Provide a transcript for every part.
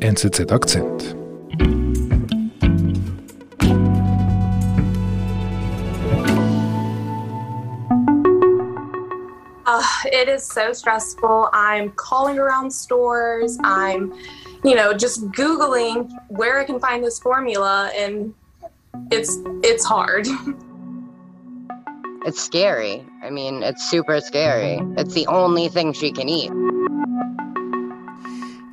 NZZ Akzent. Uh, it is so stressful. I'm calling around stores. I'm, you know, just Googling where I can find this formula, and it's it's hard. It's scary. I mean, it's super scary. It's the only thing she can eat.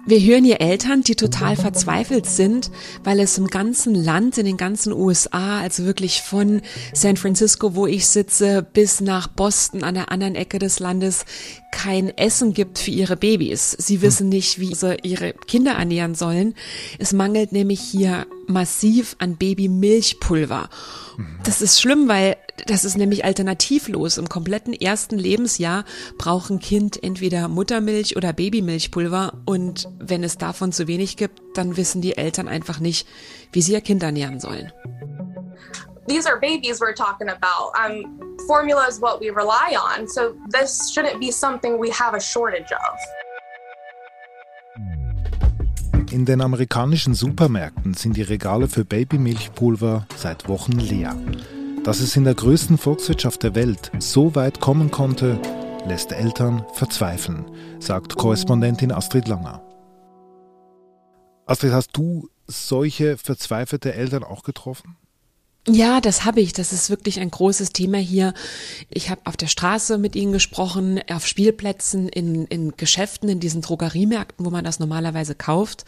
Wir hören hier Eltern, die total verzweifelt sind, weil es im ganzen Land, in den ganzen USA, also wirklich von San Francisco, wo ich sitze, bis nach Boston an der anderen Ecke des Landes, kein Essen gibt für ihre Babys. Sie wissen nicht, wie sie ihre Kinder ernähren sollen. Es mangelt nämlich hier massiv an Babymilchpulver. Das ist schlimm, weil das ist nämlich alternativlos. Im kompletten ersten Lebensjahr braucht ein Kind entweder Muttermilch oder Babymilchpulver und wenn es davon zu wenig gibt, dann wissen die Eltern einfach nicht, wie sie ihr Kind ernähren sollen. These are babies we're talking about. Um, formula is what we rely on, so this shouldn't be something we have a shortage of. In den amerikanischen Supermärkten sind die Regale für Babymilchpulver seit Wochen leer. Dass es in der größten Volkswirtschaft der Welt so weit kommen konnte, lässt Eltern verzweifeln, sagt Korrespondentin Astrid Langer. Astrid, hast du solche verzweifelte Eltern auch getroffen? Ja, das habe ich. Das ist wirklich ein großes Thema hier. Ich habe auf der Straße mit ihnen gesprochen, auf Spielplätzen, in, in Geschäften, in diesen Drogeriemärkten, wo man das normalerweise kauft.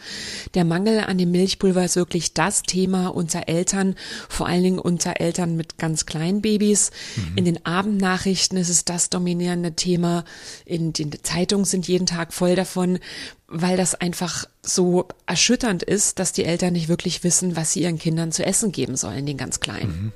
Der Mangel an dem Milchpulver ist wirklich das Thema unter Eltern, vor allen Dingen unter Eltern mit ganz kleinen Babys. Mhm. In den Abendnachrichten ist es das dominierende Thema. In den Zeitungen sind jeden Tag voll davon weil das einfach so erschütternd ist, dass die Eltern nicht wirklich wissen, was sie ihren Kindern zu essen geben sollen, den ganz Kleinen. Mhm.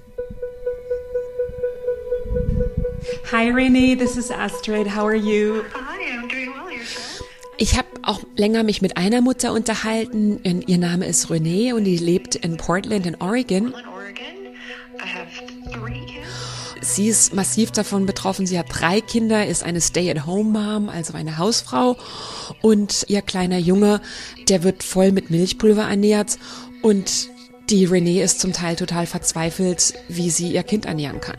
Hi Renee, this is Astrid. How are you? Hi, I'm doing well. Yourself? Ich habe auch länger mich mit einer Mutter unterhalten. Ihr Name ist Renee und die lebt in Portland in Oregon. In Oregon, I have three. Sie ist massiv davon betroffen. Sie hat drei Kinder, ist eine Stay-at-home-Mom, also eine Hausfrau. Und ihr kleiner Junge, der wird voll mit Milchpulver ernährt. Und die Renee ist zum Teil total verzweifelt, wie sie ihr Kind ernähren kann.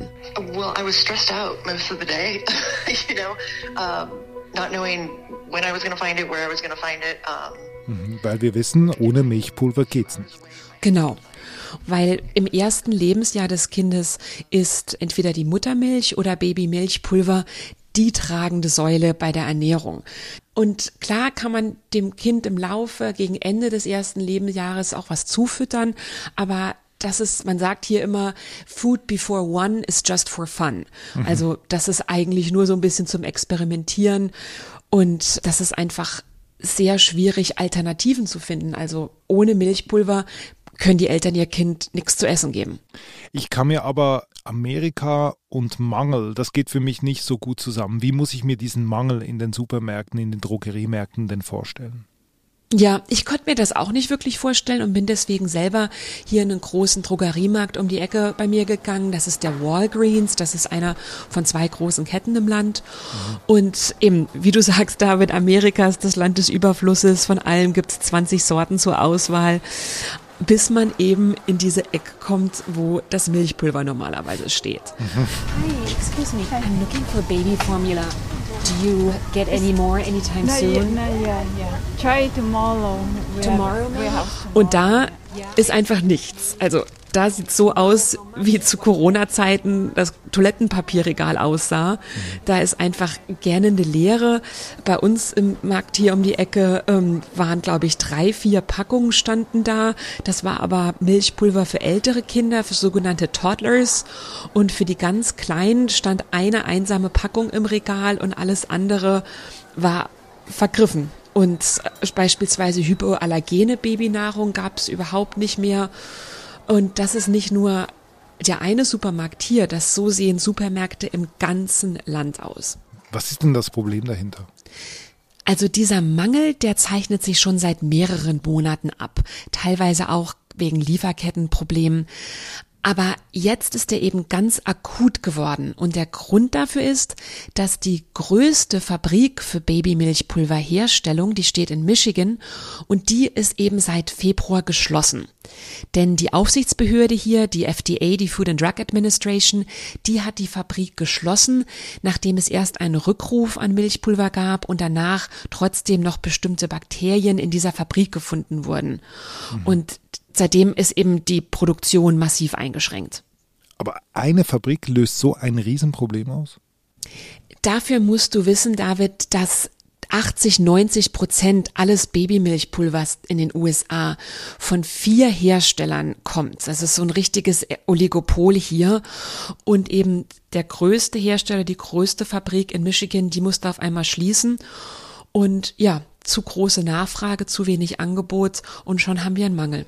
Well, I was stressed out most of the day, you know, um, not knowing when I was going to find it, where I was going to find it. Um, Mhm, Weil wir wissen, ohne Milchpulver geht's nicht. Genau. Weil im ersten Lebensjahr des Kindes ist entweder die Muttermilch oder Babymilchpulver die tragende Säule bei der Ernährung. Und klar kann man dem Kind im Laufe gegen Ende des ersten Lebensjahres auch was zufüttern, aber das ist, man sagt hier immer, Food before one is just for fun. Also das ist eigentlich nur so ein bisschen zum Experimentieren und das ist einfach sehr schwierig, Alternativen zu finden. Also ohne Milchpulver können die Eltern ihr Kind nichts zu essen geben. Ich kann mir aber Amerika und Mangel, das geht für mich nicht so gut zusammen. Wie muss ich mir diesen Mangel in den Supermärkten, in den Drogeriemärkten denn vorstellen? Ja, ich konnte mir das auch nicht wirklich vorstellen und bin deswegen selber hier in einen großen Drogeriemarkt um die Ecke bei mir gegangen. Das ist der Walgreens, das ist einer von zwei großen Ketten im Land. Und eben, wie du sagst, David, Amerika ist das Land des Überflusses. Von allem gibt es 20 Sorten zur Auswahl, bis man eben in diese Ecke kommt, wo das Milchpulver normalerweise steht. Hi, excuse me. I'm looking for baby formula. Do you get any more anytime Not yet, soon? not yet, yeah. Try tomorrow. We Tomorrow, Und da ist einfach nichts. Also da sieht so aus, wie zu Corona-Zeiten das Toilettenpapierregal aussah. Da ist einfach gähnende Leere. Bei uns im Markt hier um die Ecke ähm, waren, glaube ich, drei, vier Packungen standen da. Das war aber Milchpulver für ältere Kinder, für sogenannte Toddlers. Und für die ganz Kleinen stand eine einsame Packung im Regal und alles andere war vergriffen. Und äh, beispielsweise hypoallergene Babynahrung gab es überhaupt nicht mehr. Und das ist nicht nur der eine Supermarkt hier, das so sehen Supermärkte im ganzen Land aus. Was ist denn das Problem dahinter? Also dieser Mangel, der zeichnet sich schon seit mehreren Monaten ab, teilweise auch wegen Lieferkettenproblemen. Aber jetzt ist er eben ganz akut geworden. Und der Grund dafür ist, dass die größte Fabrik für Babymilchpulverherstellung, die steht in Michigan, und die ist eben seit Februar geschlossen. Denn die Aufsichtsbehörde hier, die FDA, die Food and Drug Administration, die hat die Fabrik geschlossen, nachdem es erst einen Rückruf an Milchpulver gab und danach trotzdem noch bestimmte Bakterien in dieser Fabrik gefunden wurden. Mhm. Und seitdem ist eben die Produktion massiv eingeschränkt. Aber eine Fabrik löst so ein Riesenproblem aus? Dafür musst du wissen, David, dass 80, 90 Prozent alles Babymilchpulvers in den USA von vier Herstellern kommt. Das ist so ein richtiges Oligopol hier. Und eben der größte Hersteller, die größte Fabrik in Michigan, die musste auf einmal schließen. Und ja, zu große Nachfrage, zu wenig Angebot und schon haben wir einen Mangel.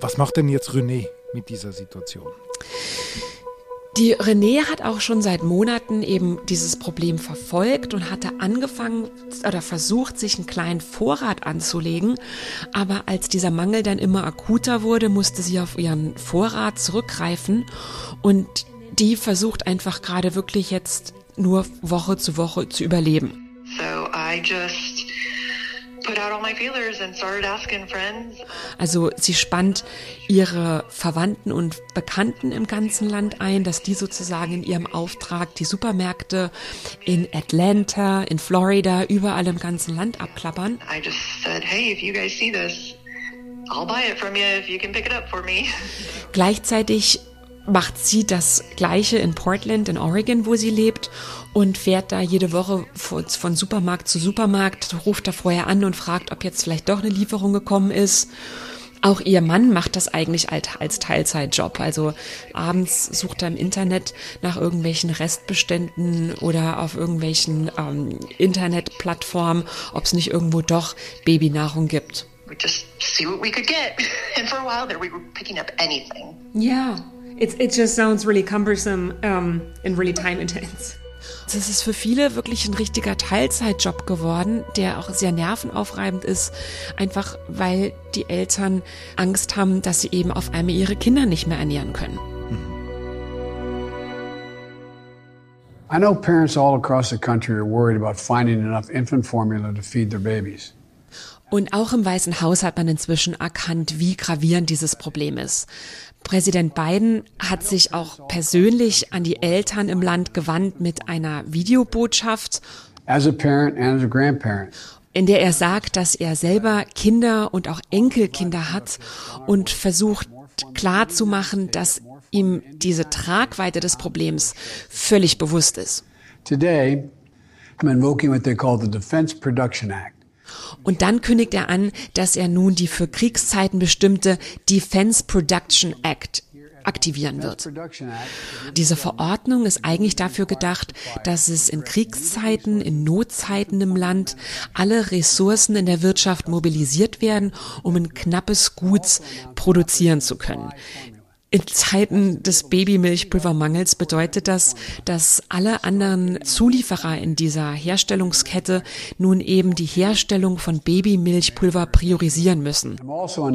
Was macht denn jetzt René mit dieser Situation? Die René hat auch schon seit Monaten eben dieses Problem verfolgt und hatte angefangen oder versucht, sich einen kleinen Vorrat anzulegen. Aber als dieser Mangel dann immer akuter wurde, musste sie auf ihren Vorrat zurückgreifen und die versucht einfach gerade wirklich jetzt nur Woche zu Woche zu überleben. So I just also sie spannt ihre Verwandten und Bekannten im ganzen Land ein, dass die sozusagen in ihrem Auftrag die Supermärkte in Atlanta, in Florida, überall im ganzen Land abklappern. I just said, hey, if you guys see this, I'll buy it from you if you can pick it up for me. Gleichzeitig macht sie das Gleiche in Portland, in Oregon, wo sie lebt und fährt da jede Woche von Supermarkt zu Supermarkt, ruft da vorher an und fragt, ob jetzt vielleicht doch eine Lieferung gekommen ist. Auch ihr Mann macht das eigentlich als Teilzeitjob. Also abends sucht er im Internet nach irgendwelchen Restbeständen oder auf irgendwelchen ähm, Internetplattformen, ob es nicht irgendwo doch Babynahrung gibt. We just see what we could get. And for a while there we were picking up anything. Yeah. It, it just sounds really cumbersome um, and really time intense. Das ist für viele wirklich ein richtiger Teilzeitjob geworden, der auch sehr nervenaufreibend ist, einfach weil die Eltern Angst haben, dass sie eben auf einmal ihre Kinder nicht mehr ernähren können. I know parents all across the country are worried about finding enough infant formula to feed their babies. Und auch im Weißen Haus hat man inzwischen erkannt, wie gravierend dieses Problem ist. Präsident Biden hat sich auch persönlich an die Eltern im Land gewandt mit einer Videobotschaft. As a parent and as a grandparent in der er sagt, dass er selber Kinder und auch Enkelkinder hat und versucht klarzumachen, dass ihm diese Tragweite des Problems völlig bewusst ist. Today, I'm invoking what they call the Defense Production Act. Und dann kündigt er an, dass er nun die für Kriegszeiten bestimmte Defense Production Act aktivieren wird. Diese Verordnung ist eigentlich dafür gedacht, dass es in Kriegszeiten, in Notzeiten im Land alle Ressourcen in der Wirtschaft mobilisiert werden, um ein knappes Gut produzieren zu können. In Zeiten des Babymilchpulvermangels bedeutet das, dass alle anderen Zulieferer in dieser Herstellungskette nun eben die Herstellung von Babymilchpulver priorisieren müssen. Also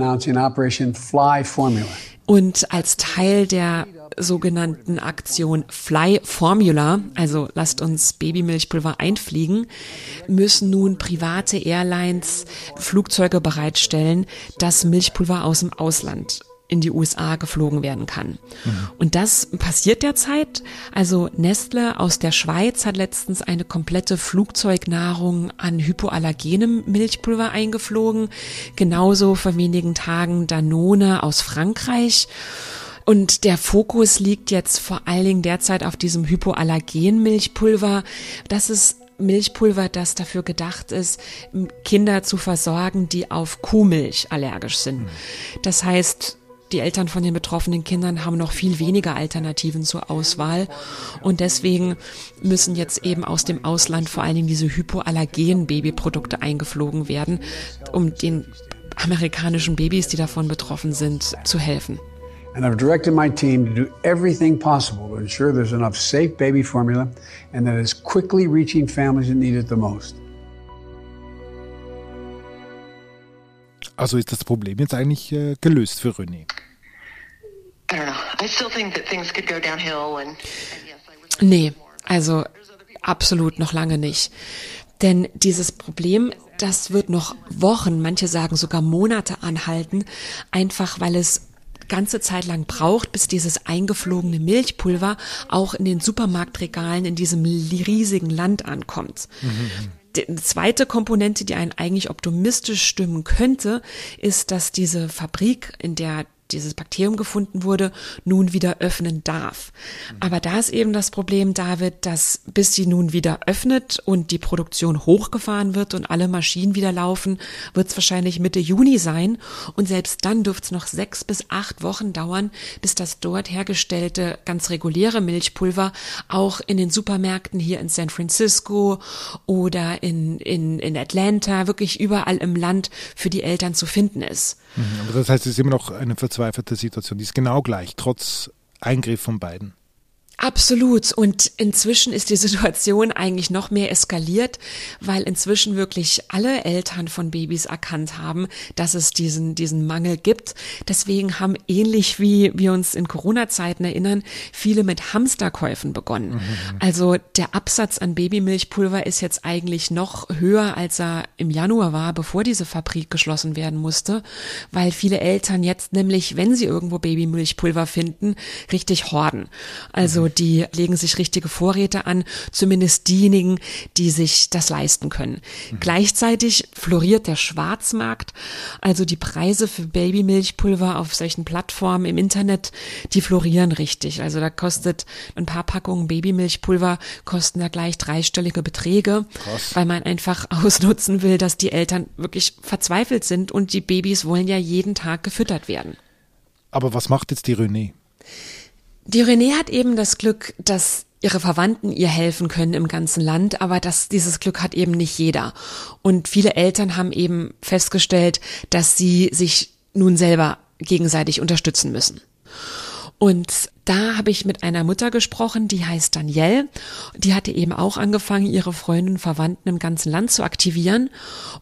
Und als Teil der sogenannten Aktion Fly Formula, also lasst uns Babymilchpulver einfliegen, müssen nun private Airlines Flugzeuge bereitstellen, das Milchpulver aus dem Ausland in die USA geflogen werden kann. Mhm. Und das passiert derzeit. Also Nestle aus der Schweiz hat letztens eine komplette Flugzeugnahrung an hypoallergenem Milchpulver eingeflogen. Genauso vor wenigen Tagen Danone aus Frankreich. Und der Fokus liegt jetzt vor allen Dingen derzeit auf diesem hypoallergen Milchpulver. Das ist Milchpulver, das dafür gedacht ist, Kinder zu versorgen, die auf Kuhmilch allergisch sind. Mhm. Das heißt, die Eltern von den betroffenen Kindern haben noch viel weniger Alternativen zur Auswahl. Und deswegen müssen jetzt eben aus dem Ausland vor allen Dingen diese hypoallergenen Babyprodukte eingeflogen werden, um den amerikanischen Babys, die davon betroffen sind, zu helfen. And I've directed my team to do everything possible to ensure there's enough safe baby formula and that it's quickly reaching families that need it the most. Also ist das Problem jetzt eigentlich äh, gelöst für René? I still think that things could go downhill and, and yes, I would Nee, also absolut noch lange nicht. Denn dieses Problem, das wird noch Wochen, manche sagen sogar Monate anhalten, einfach weil es ganze Zeit lang braucht, bis dieses eingeflogene Milchpulver auch in den Supermarktregalen in diesem riesigen Land ankommt. Die zweite Komponente, die einen eigentlich optimistisch stimmen könnte, ist, dass diese Fabrik, in der dieses Bakterium gefunden wurde, nun wieder öffnen darf. Aber da ist eben das Problem, David, dass bis sie nun wieder öffnet und die Produktion hochgefahren wird und alle Maschinen wieder laufen, wird es wahrscheinlich Mitte Juni sein. Und selbst dann dürfte es noch sechs bis acht Wochen dauern, bis das dort hergestellte ganz reguläre Milchpulver auch in den Supermärkten hier in San Francisco oder in, in, in Atlanta, wirklich überall im Land für die Eltern zu finden ist. Mhm, das heißt, es ist immer noch eine verzweifelte Situation. Die ist genau gleich, trotz Eingriff von beiden. Absolut. Und inzwischen ist die Situation eigentlich noch mehr eskaliert, weil inzwischen wirklich alle Eltern von Babys erkannt haben, dass es diesen, diesen Mangel gibt. Deswegen haben ähnlich wie wir uns in Corona-Zeiten erinnern, viele mit Hamsterkäufen begonnen. Also der Absatz an Babymilchpulver ist jetzt eigentlich noch höher, als er im Januar war, bevor diese Fabrik geschlossen werden musste, weil viele Eltern jetzt nämlich, wenn sie irgendwo Babymilchpulver finden, richtig horden. Also die legen sich richtige Vorräte an, zumindest diejenigen, die sich das leisten können. Gleichzeitig floriert der Schwarzmarkt, also die Preise für Babymilchpulver auf solchen Plattformen im Internet, die florieren richtig. Also da kostet ein paar Packungen Babymilchpulver kosten da gleich dreistellige Beträge, weil man einfach ausnutzen will, dass die Eltern wirklich verzweifelt sind und die Babys wollen ja jeden Tag gefüttert werden. Aber was macht jetzt die René? Die René hat eben das Glück, dass ihre Verwandten ihr helfen können im ganzen Land, aber das, dieses Glück hat eben nicht jeder. Und viele Eltern haben eben festgestellt, dass sie sich nun selber gegenseitig unterstützen müssen. Und da habe ich mit einer Mutter gesprochen, die heißt Danielle. Die hatte eben auch angefangen, ihre Freunde und Verwandten im ganzen Land zu aktivieren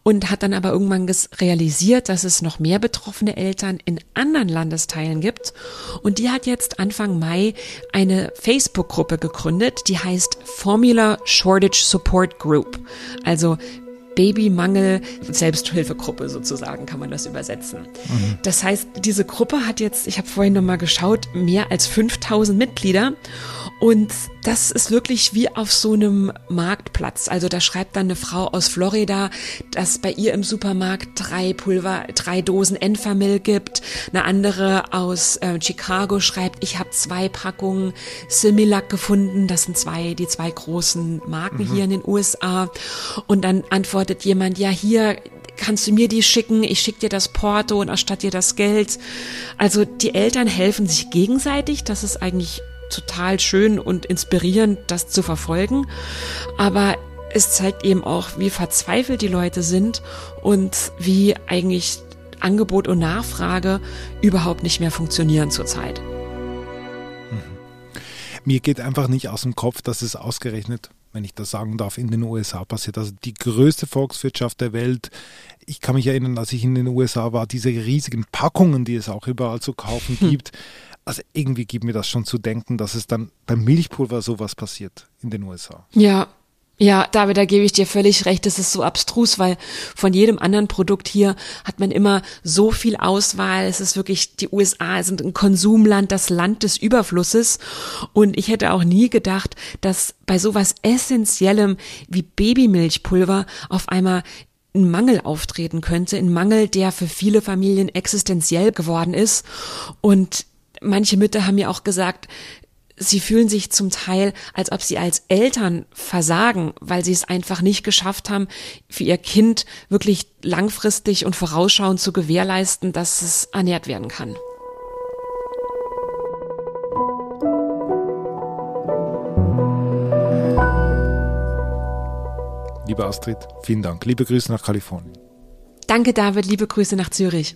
und hat dann aber irgendwann realisiert, dass es noch mehr betroffene Eltern in anderen Landesteilen gibt. Und die hat jetzt Anfang Mai eine Facebook-Gruppe gegründet, die heißt Formula Shortage Support Group. Also Babymangel Selbsthilfegruppe sozusagen kann man das übersetzen. Das heißt, diese Gruppe hat jetzt, ich habe vorhin noch mal geschaut, mehr als 5000 Mitglieder und das ist wirklich wie auf so einem Marktplatz. Also da schreibt dann eine Frau aus Florida, dass bei ihr im Supermarkt drei Pulver, drei Dosen Enfamil gibt. Eine andere aus äh, Chicago schreibt, ich habe zwei Packungen Similac gefunden. Das sind zwei, die zwei großen Marken hier in den USA. Und dann antwortet jemand, ja hier kannst du mir die schicken, ich schicke dir das Porto und erstatte dir das Geld. Also die Eltern helfen sich gegenseitig, das ist eigentlich total schön und inspirierend, das zu verfolgen. Aber es zeigt eben auch, wie verzweifelt die Leute sind und wie eigentlich Angebot und Nachfrage überhaupt nicht mehr funktionieren zurzeit. Mir geht einfach nicht aus dem Kopf, dass es ausgerechnet, wenn ich das sagen darf, in den USA passiert. Also die größte Volkswirtschaft der Welt. Ich kann mich erinnern, als ich in den USA war, diese riesigen Packungen, die es auch überall zu kaufen gibt. Also irgendwie gibt mir das schon zu denken, dass es dann beim Milchpulver sowas passiert in den USA. Ja, ja, David, da gebe ich dir völlig recht. Es ist so abstrus, weil von jedem anderen Produkt hier hat man immer so viel Auswahl. Es ist wirklich, die USA sind ein Konsumland, das Land des Überflusses. Und ich hätte auch nie gedacht, dass bei sowas Essentiellem wie Babymilchpulver auf einmal ein Mangel auftreten könnte, ein Mangel, der für viele Familien existenziell geworden ist. Und manche Mütter haben mir auch gesagt, sie fühlen sich zum Teil, als ob sie als Eltern versagen, weil sie es einfach nicht geschafft haben, für ihr Kind wirklich langfristig und vorausschauend zu gewährleisten, dass es ernährt werden kann. Liebe Astrid, vielen Dank. Liebe Grüße nach Kalifornien. Danke, David. Liebe Grüße nach Zürich.